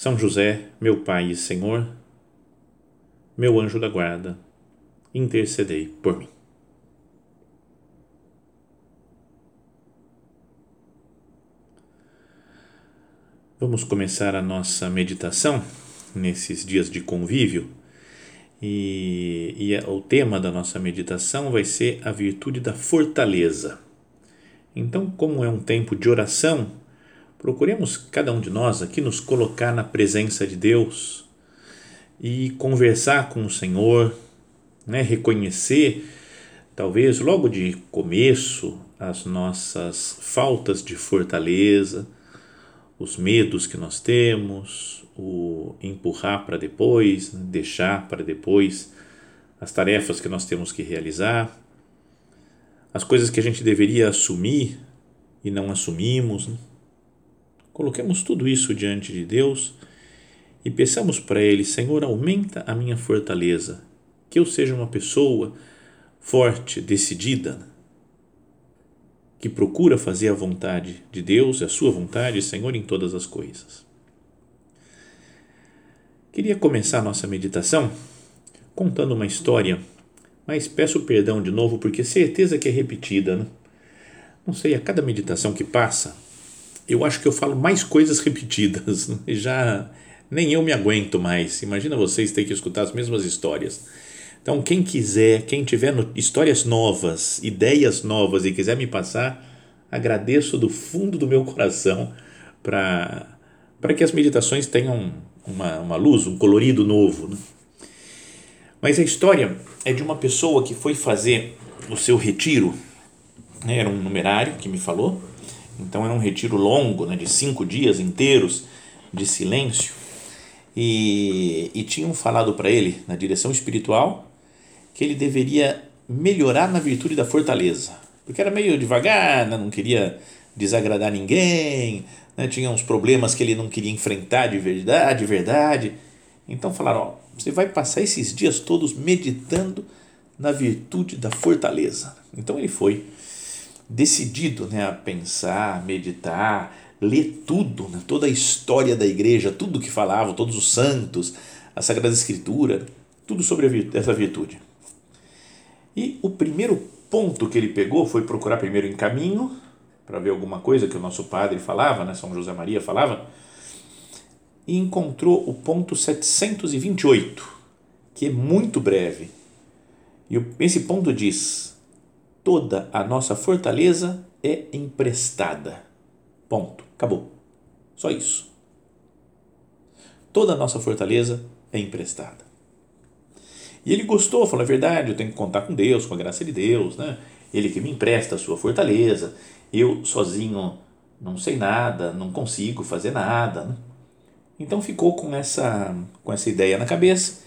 são José, meu Pai e Senhor, meu anjo da guarda, intercedei por mim. Vamos começar a nossa meditação nesses dias de convívio e, e o tema da nossa meditação vai ser a virtude da fortaleza. Então, como é um tempo de oração, procuremos cada um de nós aqui nos colocar na presença de Deus e conversar com o Senhor, né? reconhecer, talvez logo de começo, as nossas faltas de fortaleza, os medos que nós temos, o empurrar para depois, né? deixar para depois as tarefas que nós temos que realizar, as coisas que a gente deveria assumir e não assumimos. Né? Coloquemos tudo isso diante de Deus e peçamos para Ele: Senhor, aumenta a minha fortaleza, que eu seja uma pessoa forte, decidida, que procura fazer a vontade de Deus, a Sua vontade, Senhor, em todas as coisas. Queria começar nossa meditação contando uma história, mas peço perdão de novo porque certeza que é repetida. Né? Não sei, a cada meditação que passa, eu acho que eu falo mais coisas repetidas. Né? Já nem eu me aguento mais. Imagina vocês ter que escutar as mesmas histórias. Então, quem quiser, quem tiver no, histórias novas, ideias novas e quiser me passar, agradeço do fundo do meu coração para que as meditações tenham uma, uma luz, um colorido novo. Né? Mas a história é de uma pessoa que foi fazer o seu retiro, né? era um numerário que me falou, então era um retiro longo, né, de cinco dias inteiros de silêncio. E, e tinham falado para ele, na direção espiritual, que ele deveria melhorar na virtude da fortaleza. Porque era meio devagar, né, não queria desagradar ninguém, né, tinha uns problemas que ele não queria enfrentar de verdade, de verdade. Então falaram: ó, você vai passar esses dias todos meditando na virtude da fortaleza. Então ele foi decidido né, a pensar, meditar, ler tudo, né, toda a história da igreja, tudo que falavam, todos os santos, a Sagrada Escritura, tudo sobre virtude, essa virtude. E o primeiro ponto que ele pegou foi procurar primeiro em caminho, para ver alguma coisa que o nosso padre falava, né, São José Maria falava, e encontrou o ponto 728, que é muito breve. E esse ponto diz: toda a nossa fortaleza é emprestada. Ponto. Acabou. Só isso. Toda a nossa fortaleza é emprestada. E ele gostou, falou: é verdade, eu tenho que contar com Deus, com a graça de Deus, né? Ele que me empresta a sua fortaleza. Eu sozinho não sei nada, não consigo fazer nada. Né? Então ficou com essa, com essa ideia na cabeça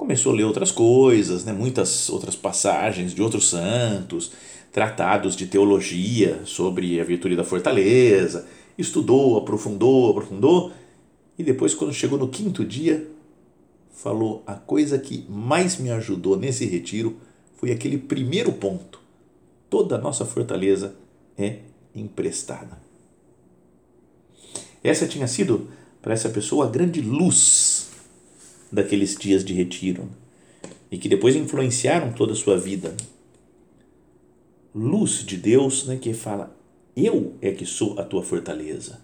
começou a ler outras coisas, né? muitas outras passagens de outros santos, tratados de teologia sobre a virtude da fortaleza, estudou, aprofundou, aprofundou, e depois, quando chegou no quinto dia, falou: a coisa que mais me ajudou nesse retiro foi aquele primeiro ponto. Toda a nossa fortaleza é emprestada. Essa tinha sido para essa pessoa a grande luz daqueles dias de retiro e que depois influenciaram toda a sua vida. Luz de Deus né, que fala: Eu é que sou a tua fortaleza.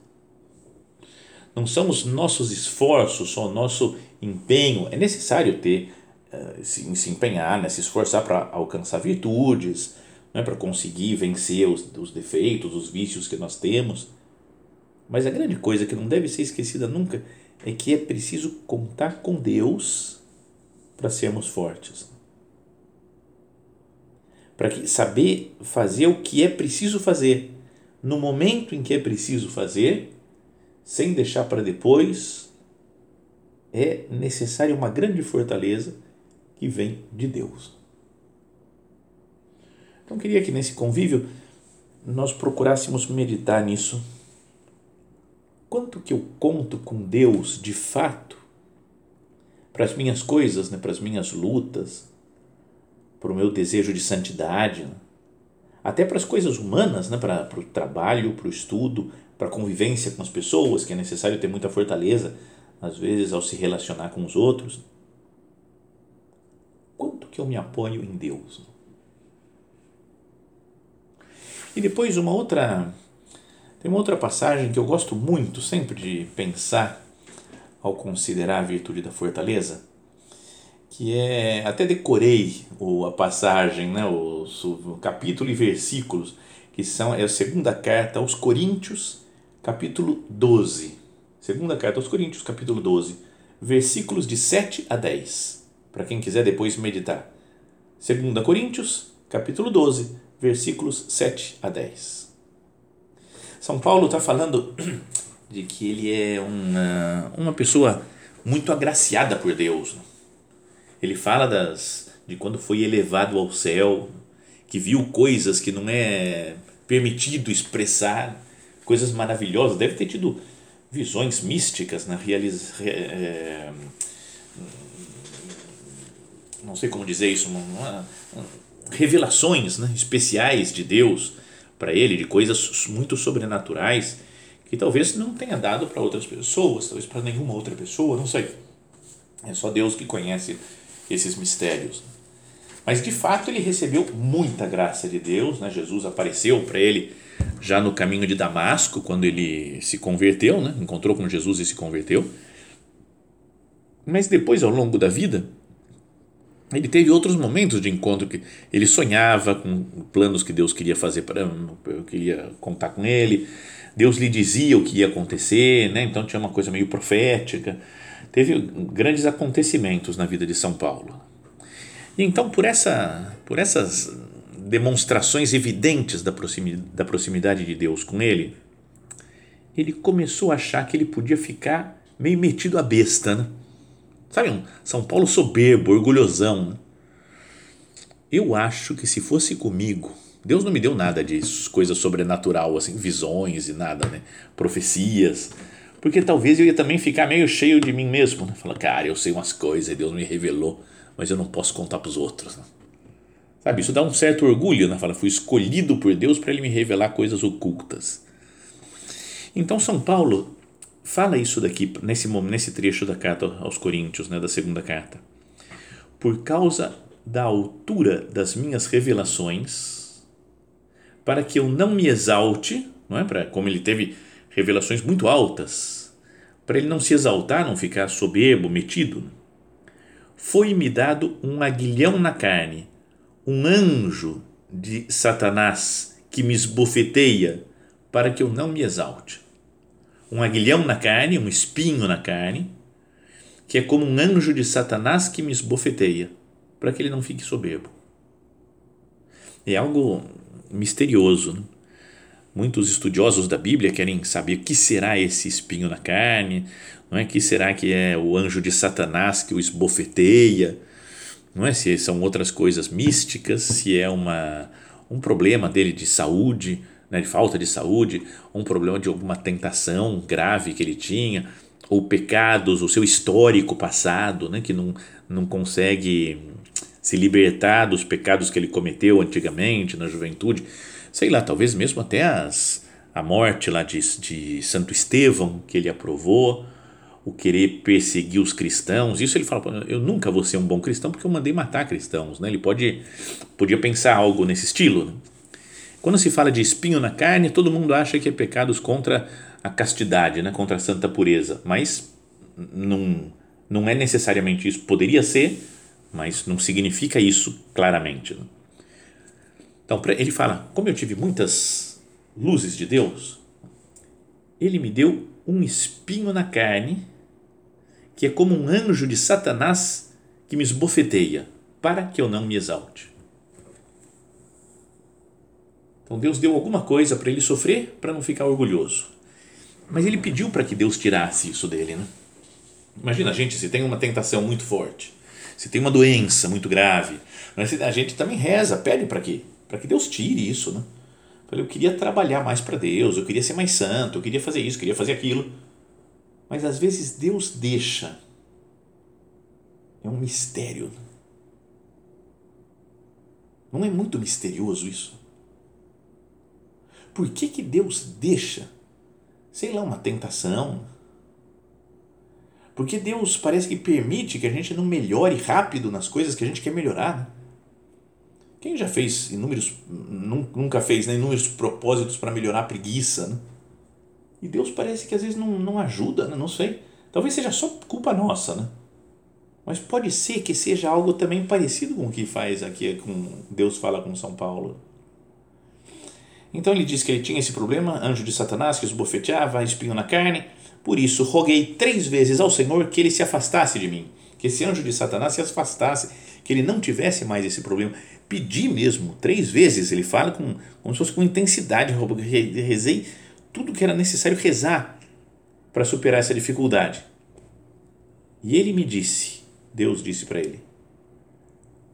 Não são os nossos esforços, só o nosso empenho. É necessário ter, uh, se, se, empenhar, né, se esforçar para alcançar virtudes, né, para conseguir vencer os, os defeitos, os vícios que nós temos. Mas a grande coisa que não deve ser esquecida nunca é que é preciso contar com Deus para sermos fortes. Para saber fazer o que é preciso fazer no momento em que é preciso fazer, sem deixar para depois, é necessária uma grande fortaleza que vem de Deus. Então, queria que nesse convívio nós procurássemos meditar nisso. Quanto que eu conto com Deus de fato para as minhas coisas, né, para as minhas lutas, para o meu desejo de santidade, né? até para as coisas humanas, né, para, para o trabalho, para o estudo, para a convivência com as pessoas, que é necessário ter muita fortaleza, às vezes, ao se relacionar com os outros. Quanto que eu me apoio em Deus? E depois uma outra tem uma outra passagem que eu gosto muito sempre de pensar ao considerar a virtude da fortaleza, que é até decorei a passagem, né, o, o capítulo e versículos que são é a segunda carta aos Coríntios, capítulo 12. Segunda carta aos Coríntios, capítulo 12, versículos de 7 a 10, para quem quiser depois meditar. Segunda Coríntios, capítulo 12, versículos 7 a 10. São Paulo está falando de que ele é uma, uma pessoa muito agraciada por Deus. Né? Ele fala das, de quando foi elevado ao céu, que viu coisas que não é permitido expressar, coisas maravilhosas. Deve ter tido visões místicas, né? Realiz, é, não sei como dizer isso, uma, uma, revelações né, especiais de Deus para ele, de coisas muito sobrenaturais que talvez não tenha dado para outras pessoas, talvez para nenhuma outra pessoa, não sei. É só Deus que conhece esses mistérios. Mas de fato ele recebeu muita graça de Deus, né? Jesus apareceu para ele já no caminho de Damasco, quando ele se converteu, né? encontrou com Jesus e se converteu. Mas depois, ao longo da vida, ele teve outros momentos de encontro que ele sonhava com planos que Deus queria fazer para queria contar com ele. Deus lhe dizia o que ia acontecer né? Então tinha uma coisa meio profética. Teve grandes acontecimentos na vida de São Paulo. E então por essa por essas demonstrações evidentes da proximidade, da proximidade de Deus com ele ele começou a achar que ele podia ficar meio metido a besta né? Sabe, um São Paulo soberbo, orgulhosão. Né? Eu acho que se fosse comigo, Deus não me deu nada disso, coisa sobrenatural, assim, visões e nada, né? Profecias. Porque talvez eu ia também ficar meio cheio de mim mesmo, né? Falar, cara, eu sei umas coisas, Deus me revelou, mas eu não posso contar para os outros. Né? Sabe, isso dá um certo orgulho, né? Fala, fui escolhido por Deus para ele me revelar coisas ocultas. Então, São Paulo fala isso daqui nesse nesse trecho da carta aos Coríntios, né, da segunda carta. Por causa da altura das minhas revelações, para que eu não me exalte, não é? Para como ele teve revelações muito altas, para ele não se exaltar, não ficar soberbo, metido, foi-me dado um aguilhão na carne, um anjo de Satanás que me esbofeteia, para que eu não me exalte um aguilhão na carne, um espinho na carne, que é como um anjo de Satanás que me esbofeteia, para que ele não fique soberbo. É algo misterioso. Né? Muitos estudiosos da Bíblia querem saber o que será esse espinho na carne, não é que será que é o anjo de Satanás que o esbofeteia, não é se são outras coisas místicas, se é uma um problema dele de saúde, né, de falta de saúde, um problema de alguma tentação grave que ele tinha, ou pecados, o seu histórico passado, né, que não, não consegue se libertar dos pecados que ele cometeu antigamente, na juventude, sei lá, talvez mesmo até as, a morte lá de, de Santo Estevão, que ele aprovou, o querer perseguir os cristãos, isso ele fala, eu nunca vou ser um bom cristão porque eu mandei matar cristãos, né? ele pode, podia pensar algo nesse estilo, né? Quando se fala de espinho na carne, todo mundo acha que é pecados contra a castidade, né? contra a santa pureza, mas não, não é necessariamente isso. Poderia ser, mas não significa isso claramente. Né? Então, ele fala: como eu tive muitas luzes de Deus, ele me deu um espinho na carne, que é como um anjo de Satanás que me esbofeteia, para que eu não me exalte. Então Deus deu alguma coisa para ele sofrer para não ficar orgulhoso. Mas ele pediu para que Deus tirasse isso dele, né? Imagina a gente se tem uma tentação muito forte, se tem uma doença muito grave, a gente também reza, pede para quê? Para que Deus tire isso, né? Eu queria trabalhar mais para Deus, eu queria ser mais santo, eu queria fazer isso, eu queria fazer aquilo. Mas às vezes Deus deixa. É um mistério. Não é muito misterioso isso? Por que, que Deus deixa, sei lá, uma tentação? Porque Deus parece que permite que a gente não melhore rápido nas coisas que a gente quer melhorar. Né? Quem já fez inúmeros, nunca fez né, inúmeros propósitos para melhorar a preguiça, né? E Deus parece que às vezes não, não ajuda, né? não sei. Talvez seja só culpa nossa, né? Mas pode ser que seja algo também parecido com o que faz aqui, com Deus fala com São Paulo. Então ele diz que ele tinha esse problema, anjo de Satanás que os bofeteava, espinho na carne. Por isso roguei três vezes ao Senhor que ele se afastasse de mim, que esse anjo de Satanás se afastasse, que ele não tivesse mais esse problema pedi mesmo, três vezes, ele fala com, como se fosse com intensidade, rezei tudo que era necessário rezar para superar essa dificuldade. E ele me disse, Deus disse para ele: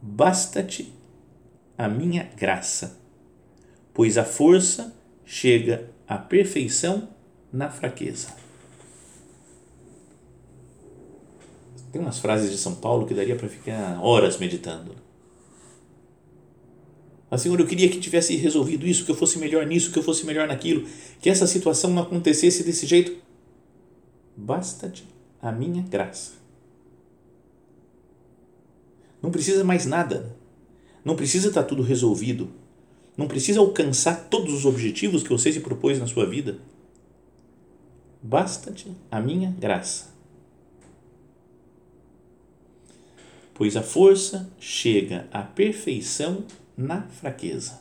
Basta-te a minha graça, pois a força chega à perfeição na fraqueza. Tem umas frases de São Paulo que daria para ficar horas meditando. Mas, Senhor, eu queria que tivesse resolvido isso, que eu fosse melhor nisso, que eu fosse melhor naquilo, que essa situação não acontecesse desse jeito. Basta-te a minha graça. Não precisa mais nada. Não precisa estar tudo resolvido. Não precisa alcançar todos os objetivos que você se propôs na sua vida. Basta-te a minha graça. Pois a força chega à perfeição na fraqueza.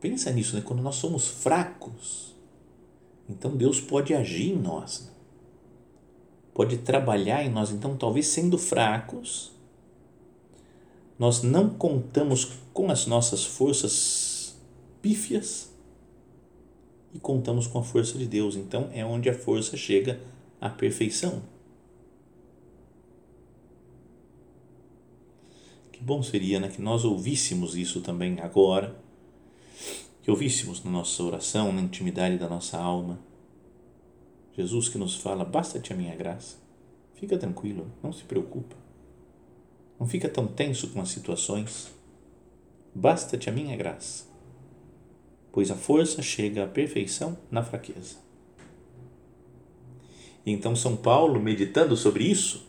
Pensa nisso, né? Quando nós somos fracos, então Deus pode agir em nós, né? pode trabalhar em nós. Então, talvez sendo fracos, nós não contamos com as nossas forças pífias e contamos com a força de Deus. Então, é onde a força chega à perfeição. Que bom seria né, que nós ouvíssemos isso também agora, que ouvíssemos na nossa oração, na intimidade da nossa alma. Jesus que nos fala: basta-te a minha graça. Fica tranquilo, não se preocupa. Não fica tão tenso com as situações. Basta-te a minha graça, pois a força chega à perfeição na fraqueza. E então São Paulo, meditando sobre isso,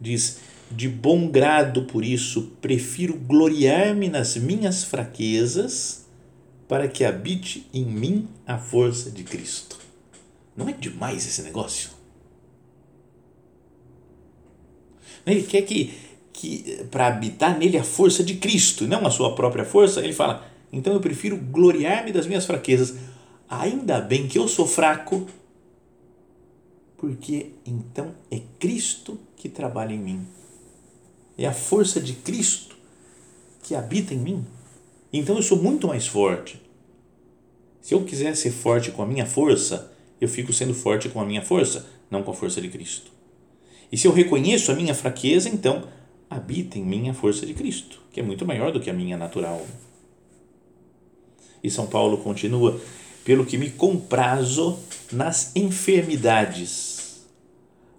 diz: de bom grado por isso, prefiro gloriar-me nas minhas fraquezas, para que habite em mim a força de Cristo. Não é demais esse negócio? Ele quer que, que para habitar nele a força de Cristo, não a sua própria força, ele fala: então eu prefiro gloriar-me das minhas fraquezas. Ainda bem que eu sou fraco, porque então é Cristo que trabalha em mim é a força de Cristo que habita em mim. Então eu sou muito mais forte. Se eu quiser ser forte com a minha força, eu fico sendo forte com a minha força, não com a força de Cristo. E se eu reconheço a minha fraqueza, então habita em mim a força de Cristo, que é muito maior do que a minha natural. E São Paulo continua: pelo que me comprazo nas enfermidades,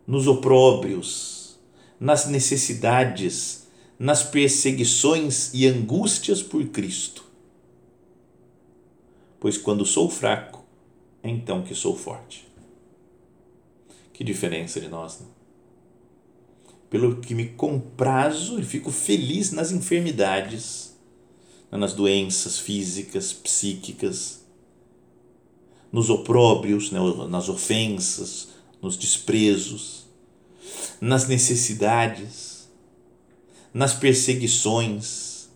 nos opróbrios, nas necessidades, nas perseguições e angústias por Cristo. Pois quando sou fraco, é então que sou forte. Que diferença de nós, né? Pelo que me comprazo e fico feliz nas enfermidades, nas doenças físicas, psíquicas, nos opróbrios, né, nas ofensas, nos desprezos nas necessidades, nas perseguições,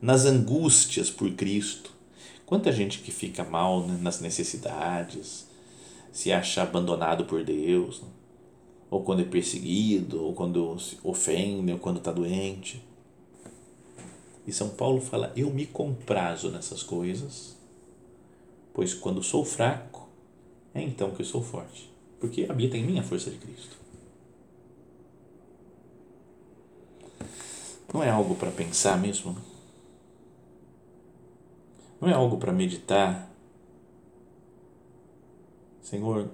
nas angústias por Cristo. Quanta gente que fica mal né, nas necessidades, se acha abandonado por Deus, né? Ou quando é perseguido, ou quando se ofende, ou quando está doente. E São Paulo fala: Eu me comprazo nessas coisas, pois quando sou fraco, é então que eu sou forte, porque habita em mim a força de Cristo. Não é algo para pensar mesmo? Não é algo para meditar? Senhor,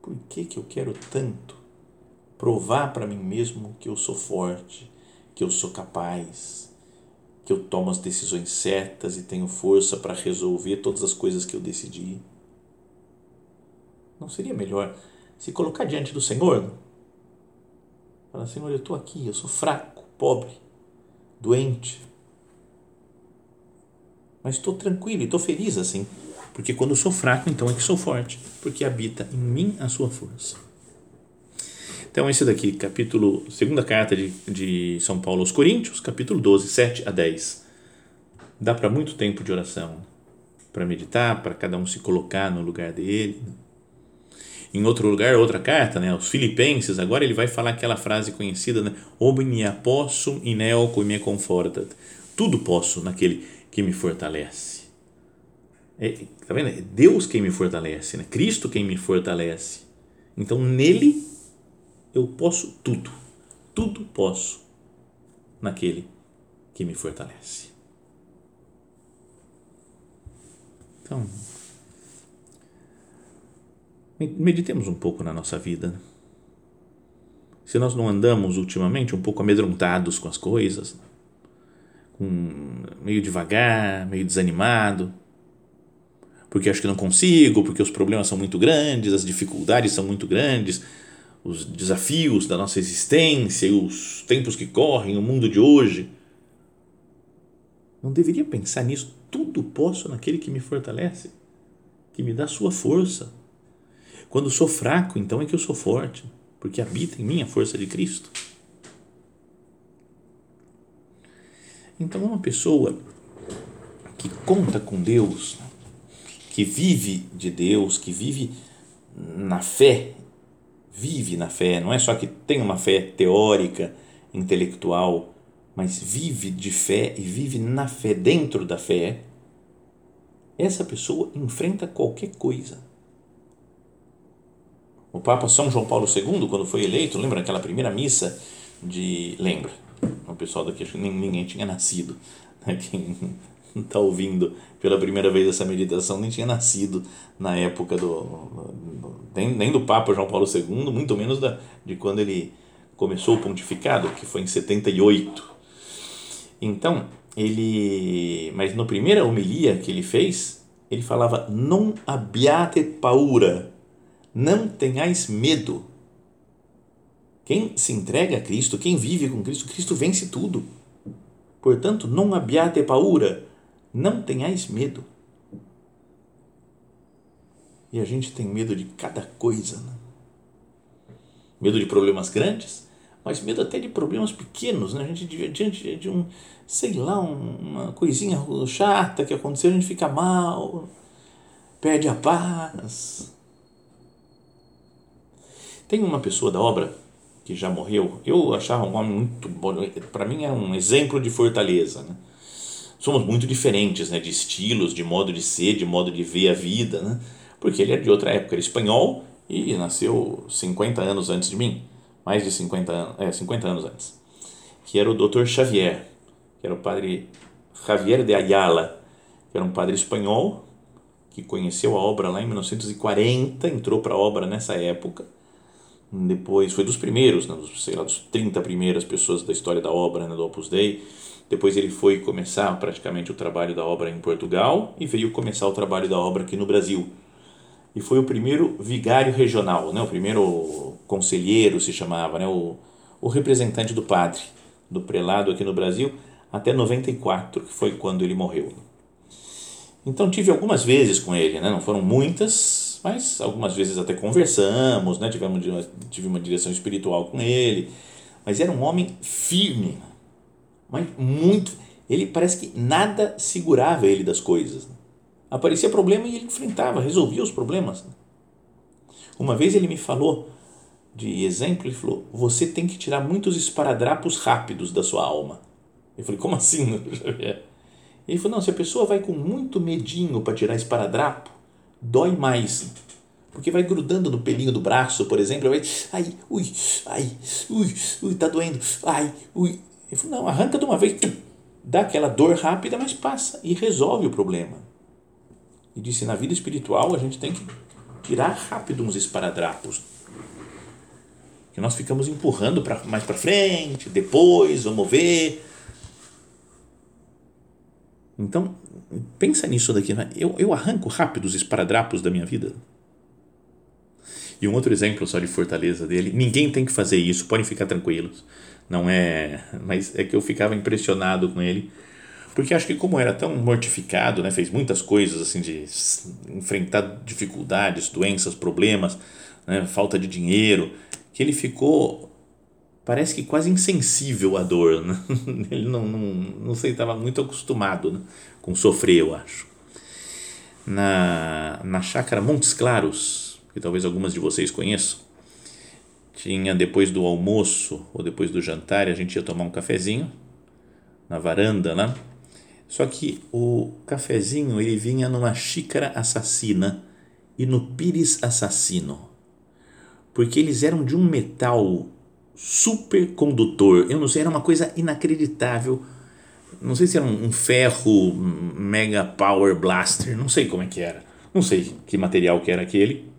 por que, que eu quero tanto provar para mim mesmo que eu sou forte, que eu sou capaz, que eu tomo as decisões certas e tenho força para resolver todas as coisas que eu decidi? Não seria melhor se colocar diante do Senhor? Falar, Senhor, eu estou aqui, eu sou fraco, pobre, doente, mas estou tranquilo e estou feliz assim porque quando sou fraco, então é que sou forte, porque habita em mim a sua força. Então, esse daqui, capítulo, segunda carta de, de São Paulo aos Coríntios, capítulo 12, 7 a 10. Dá para muito tempo de oração, para meditar, para cada um se colocar no lugar dele. Em outro lugar, outra carta, né, aos Filipenses, agora ele vai falar aquela frase conhecida, né, Omnia possum in eo me confortat. Tudo posso naquele que me fortalece. É, tá vendo? É Deus quem me fortalece, né? Cristo quem me fortalece. Então nele eu posso tudo, tudo posso naquele que me fortalece. Então, meditemos um pouco na nossa vida. Se nós não andamos ultimamente um pouco amedrontados com as coisas, com, meio devagar, meio desanimado, porque acho que não consigo, porque os problemas são muito grandes, as dificuldades são muito grandes, os desafios da nossa existência, os tempos que correm, o mundo de hoje. Não deveria pensar nisso. Tudo posso naquele que me fortalece, que me dá sua força. Quando sou fraco, então é que eu sou forte, porque habita em mim a força de Cristo. Então, uma pessoa que conta com Deus, que vive de Deus, que vive na fé, vive na fé, não é só que tem uma fé teórica, intelectual, mas vive de fé e vive na fé, dentro da fé, essa pessoa enfrenta qualquer coisa. O Papa São João Paulo II, quando foi eleito, lembra aquela primeira missa de. Lembra? O pessoal daqui, ninguém tinha nascido. Né? Quem está ouvindo pela primeira vez essa meditação nem tinha nascido na época do nem, nem do Papa João Paulo II, muito menos da, de quando ele começou o pontificado, que foi em 78. Então, ele, mas na primeira homilia que ele fez, ele falava: "Non abbiate paura", não tenhais medo. Quem se entrega a Cristo, quem vive com Cristo, Cristo vence tudo. Portanto, non abbiate paura, não tenhais medo. E a gente tem medo de cada coisa, né? Medo de problemas grandes, mas medo até de problemas pequenos, né? A gente diante de um, sei lá, uma coisinha chata que aconteceu, a gente fica mal, perde a paz. Tem uma pessoa da obra que já morreu, eu achava um homem muito bom, para mim é um exemplo de fortaleza, né? Somos muito diferentes, né, de estilos, de modo de ser, de modo de ver a vida, né? Porque ele é de outra época, ele é espanhol e nasceu 50 anos antes de mim, mais de 50 anos, é, 50 anos antes. Que era o Dr. Xavier, que era o padre Javier de Ayala, que era um padre espanhol que conheceu a obra lá em 1940, entrou para a obra nessa época. Depois foi dos primeiros, né, dos, sei lá, dos 30 primeiras pessoas da história da obra, né, do Opus Dei depois ele foi começar praticamente o trabalho da obra em Portugal e veio começar o trabalho da obra aqui no Brasil. E foi o primeiro vigário regional, né? o primeiro conselheiro se chamava, né? o, o representante do padre, do prelado aqui no Brasil, até 94, que foi quando ele morreu. Então tive algumas vezes com ele, né? não foram muitas, mas algumas vezes até conversamos, né? tivemos tive uma direção espiritual com ele, mas era um homem firme, mas muito. Ele parece que nada segurava ele das coisas. Né? Aparecia problema e ele enfrentava, resolvia os problemas. Né? Uma vez ele me falou, de exemplo, ele falou: Você tem que tirar muitos esparadrapos rápidos da sua alma. Eu falei: Como assim? Ele falou: Não, se a pessoa vai com muito medinho para tirar esparadrapo, dói mais. porque vai grudando no pelinho do braço, por exemplo, vai, ai, ui, ai, ui, ui, tá doendo, ai, ui. Ele falou, não, arranca de uma vez, dá aquela dor rápida, mas passa e resolve o problema. E disse, na vida espiritual a gente tem que tirar rápido uns esparadrapos. Que nós ficamos empurrando pra, mais para frente, depois, vamos ver. Então, pensa nisso daqui. Né? Eu, eu arranco rápido os esparadrapos da minha vida. E um outro exemplo só de fortaleza dele, ninguém tem que fazer isso, podem ficar tranquilos. Não é, mas é que eu ficava impressionado com ele, porque acho que como era tão mortificado, né, fez muitas coisas assim de enfrentar dificuldades, doenças, problemas, né, falta de dinheiro, que ele ficou parece que quase insensível à dor, né? ele não, não, não sei, estava muito acostumado né, com sofrer, eu acho. Na, na chácara Montes Claros, que talvez algumas de vocês conheçam, tinha depois do almoço ou depois do jantar, a gente ia tomar um cafezinho na varanda, né? Só que o cafezinho ele vinha numa xícara assassina e no pires assassino, porque eles eram de um metal super condutor. Eu não sei, era uma coisa inacreditável. Não sei se era um ferro mega power blaster, não sei como é que era. Não sei que material que era aquele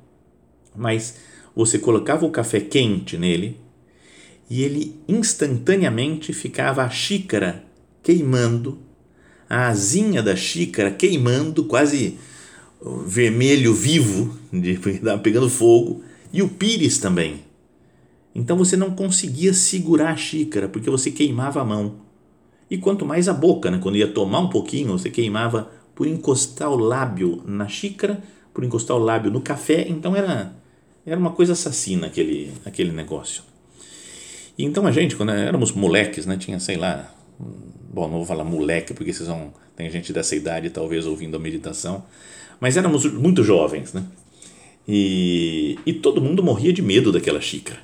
mas você colocava o café quente nele e ele instantaneamente ficava a xícara queimando, a asinha da xícara queimando, quase vermelho vivo, de, pegando fogo, e o pires também. Então você não conseguia segurar a xícara porque você queimava a mão. E quanto mais a boca, né? quando ia tomar um pouquinho, você queimava por encostar o lábio na xícara, por encostar o lábio no café, então era era uma coisa assassina aquele, aquele negócio. E então a gente, quando éramos moleques, né, tinha, sei lá, bom, não vou falar moleque, porque vocês vão, tem gente dessa idade talvez ouvindo a meditação, mas éramos muito jovens, né? E, e todo mundo morria de medo daquela xícara.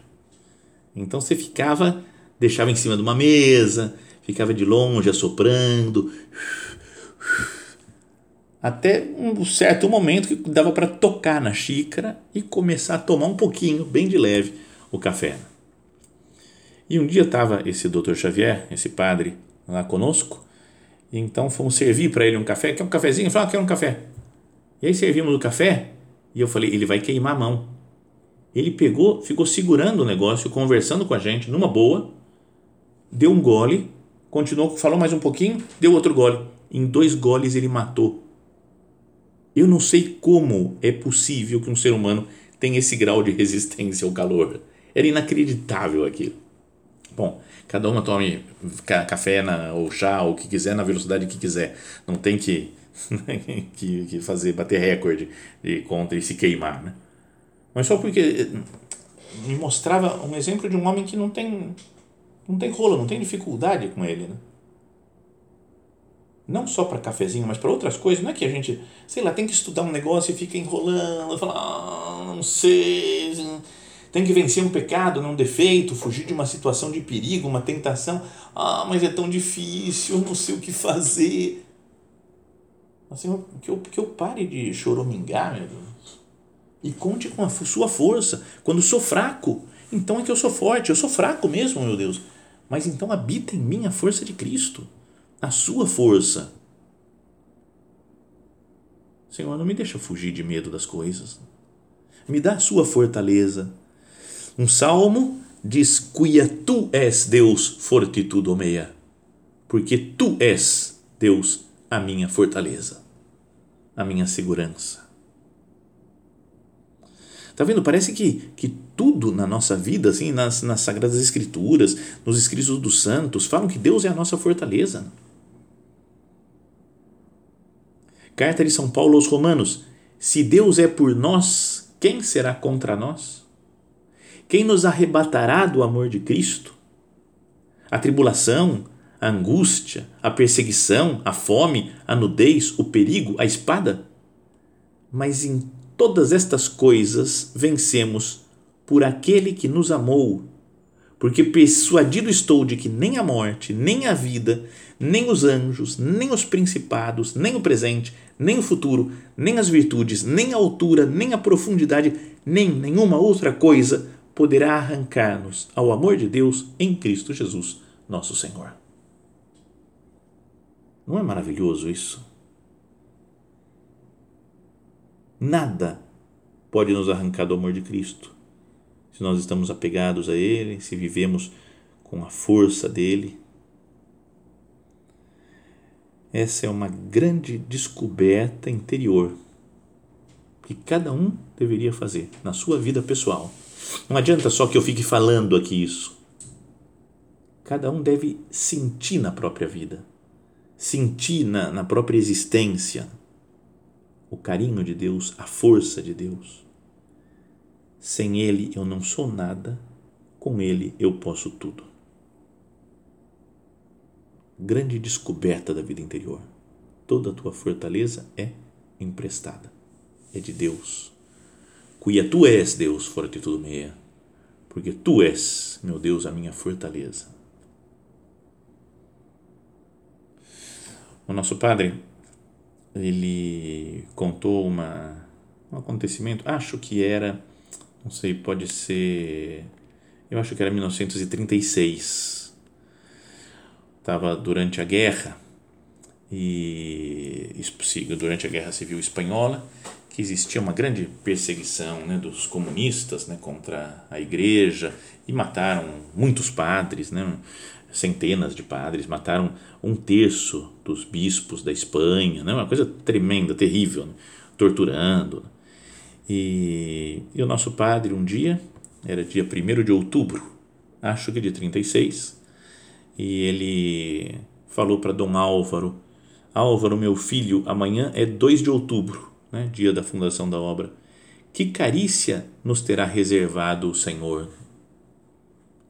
Então você ficava, deixava em cima de uma mesa, ficava de longe assoprando, até um certo momento que dava para tocar na xícara e começar a tomar um pouquinho, bem de leve, o café. E um dia estava esse doutor Xavier, esse padre, lá conosco, e então fomos servir para ele um café, quer um cafezinho? Ele falou, ah, quero um café. E aí servimos o café, e eu falei, ele vai queimar a mão. Ele pegou, ficou segurando o negócio, conversando com a gente, numa boa, deu um gole, continuou, falou mais um pouquinho, deu outro gole. Em dois goles ele matou eu não sei como é possível que um ser humano tenha esse grau de resistência ao calor. Era inacreditável aquilo. Bom, cada uma tome café na, ou chá ou o que quiser na velocidade que quiser. Não tem que, que, que, fazer, bater recorde de conta e se queimar. Né? Mas só porque eh, me mostrava um exemplo de um homem que não tem, não tem rola, não tem dificuldade com ele. Né? Não só para cafezinho, mas para outras coisas, não é que a gente, sei lá, tem que estudar um negócio e fica enrolando, fala, ah, não sei, tem que vencer um pecado, um defeito, fugir de uma situação de perigo, uma tentação, ah, mas é tão difícil, não sei o que fazer. Assim, que eu, que eu pare de choromingar, meu Deus, e conte com a sua força. Quando sou fraco, então é que eu sou forte, eu sou fraco mesmo, meu Deus, mas então habita em mim a força de Cristo a sua força. Senhor, não me deixa fugir de medo das coisas. Me dá a sua fortaleza. Um salmo diz: Cuia tu és Deus, fortitudo meia, porque tu és, Deus, a minha fortaleza, a minha segurança. Está vendo? Parece que, que tudo na nossa vida, assim, nas, nas Sagradas Escrituras, nos escritos dos santos, falam que Deus é a nossa fortaleza. Carta de São Paulo aos Romanos: Se Deus é por nós, quem será contra nós? Quem nos arrebatará do amor de Cristo? A tribulação, a angústia, a perseguição, a fome, a nudez, o perigo, a espada? Mas em todas estas coisas vencemos por aquele que nos amou porque persuadido estou de que nem a morte, nem a vida, nem os anjos, nem os principados, nem o presente, nem o futuro, nem as virtudes, nem a altura, nem a profundidade, nem nenhuma outra coisa poderá arrancar-nos ao amor de Deus em Cristo Jesus, nosso Senhor. Não é maravilhoso isso? Nada pode nos arrancar do amor de Cristo. Se nós estamos apegados a Ele, se vivemos com a força dele. Essa é uma grande descoberta interior que cada um deveria fazer na sua vida pessoal. Não adianta só que eu fique falando aqui isso. Cada um deve sentir na própria vida, sentir na, na própria existência o carinho de Deus, a força de Deus. Sem Ele eu não sou nada, com Ele eu posso tudo. Grande descoberta da vida interior. Toda a tua fortaleza é emprestada, é de Deus. Cuia tu és, Deus, tudo meia, porque tu és, meu Deus, a minha fortaleza. O nosso Padre ele contou uma, um acontecimento, acho que era, não sei, pode ser, eu acho que era 1936. Estava durante a guerra e durante a guerra civil espanhola que existia uma grande perseguição né, dos comunistas né, contra a igreja e mataram muitos padres, né, centenas de padres, mataram um terço dos bispos da Espanha, né? uma coisa tremenda, terrível, né? torturando. E, e, o nosso padre, um dia, era dia 1 de outubro, acho que de 36, e ele falou para Dom Álvaro: Álvaro, meu filho, amanhã é 2 de outubro, né? dia da fundação da obra. Que carícia nos terá reservado o Senhor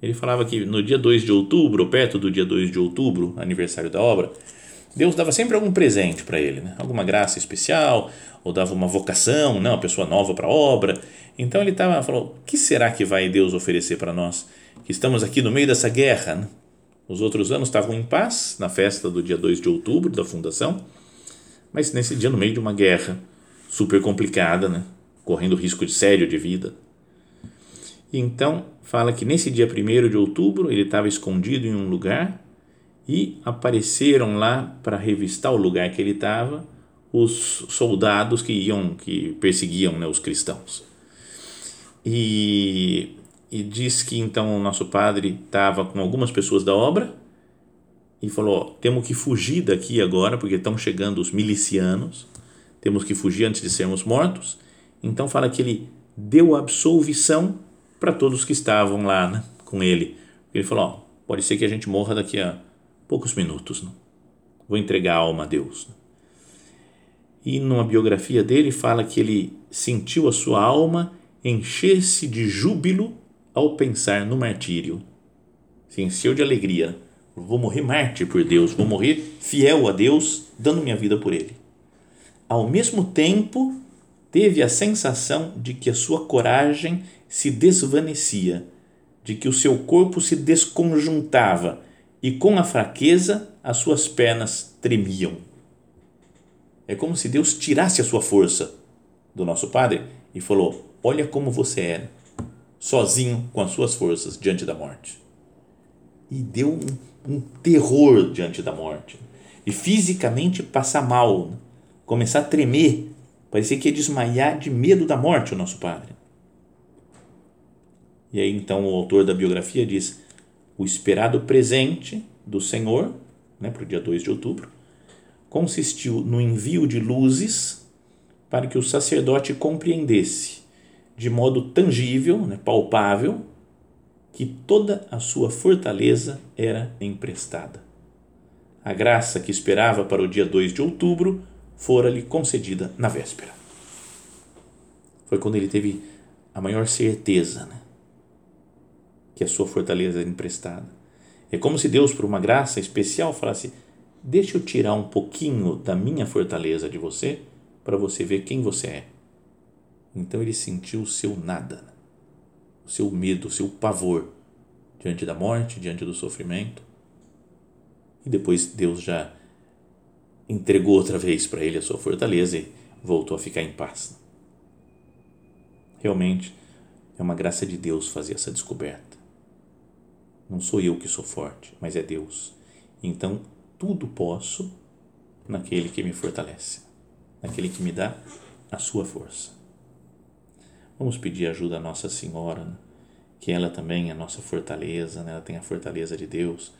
ele falava que no dia 2 de outubro, perto do dia 2 de outubro, aniversário da obra, Deus dava sempre algum presente para ele, né? alguma graça especial, ou dava uma vocação, né? uma pessoa nova para a obra. Então ele estava falou: que será que vai Deus oferecer para nós? Que estamos aqui no meio dessa guerra. Né? Os outros anos estavam em paz, na festa do dia 2 de outubro da fundação, mas nesse dia, no meio de uma guerra super complicada, né? correndo risco de sério de vida. E então fala que nesse dia 1 de outubro ele estava escondido em um lugar e apareceram lá para revistar o lugar que ele estava os soldados que iam que perseguiam né, os cristãos e, e diz que então o nosso padre estava com algumas pessoas da obra e falou temos que fugir daqui agora porque estão chegando os milicianos temos que fugir antes de sermos mortos então fala que ele deu absolvição para todos que estavam lá né, com ele. Ele falou: pode ser que a gente morra daqui a poucos minutos. Né? Vou entregar a alma a Deus. Né? E numa biografia dele fala que ele sentiu a sua alma encher-se de júbilo ao pensar no martírio. Se encheu de alegria. Vou morrer mártir por Deus, vou morrer fiel a Deus, dando minha vida por Ele. Ao mesmo tempo, teve a sensação de que a sua coragem se desvanecia, de que o seu corpo se desconjuntava e com a fraqueza as suas pernas tremiam. É como se Deus tirasse a sua força do nosso Padre e falou: Olha como você era, sozinho com as suas forças diante da morte. E deu um, um terror diante da morte. E fisicamente passar mal, começar a tremer, parecia que ia desmaiar de medo da morte o nosso Padre. E aí então o autor da biografia diz: o esperado presente do Senhor, né, para o dia 2 de outubro, consistiu no envio de luzes para que o sacerdote compreendesse de modo tangível, né, palpável, que toda a sua fortaleza era emprestada. A graça que esperava para o dia 2 de outubro fora-lhe concedida na véspera. Foi quando ele teve a maior certeza, né? que a sua fortaleza é emprestada. É como se Deus, por uma graça especial, falasse: Deixa eu tirar um pouquinho da minha fortaleza de você para você ver quem você é. Então ele sentiu o seu nada, o seu medo, o seu pavor diante da morte, diante do sofrimento. E depois Deus já entregou outra vez para ele a sua fortaleza e voltou a ficar em paz. Realmente é uma graça de Deus fazer essa descoberta. Não sou eu que sou forte, mas é Deus. Então, tudo posso naquele que me fortalece, naquele que me dá a sua força. Vamos pedir ajuda à Nossa Senhora, né? que ela também é a nossa fortaleza, né? ela tem a fortaleza de Deus,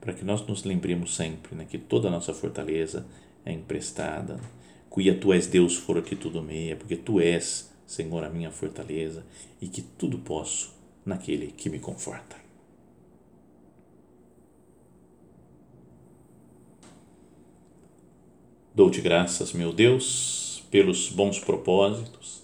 para que nós nos lembremos sempre né? que toda a nossa fortaleza é emprestada. Cuia tu és Deus, for que tudo meia, porque tu és, Senhor, a minha fortaleza e que tudo posso naquele que me conforta. Dou-te graças, meu Deus, pelos bons propósitos,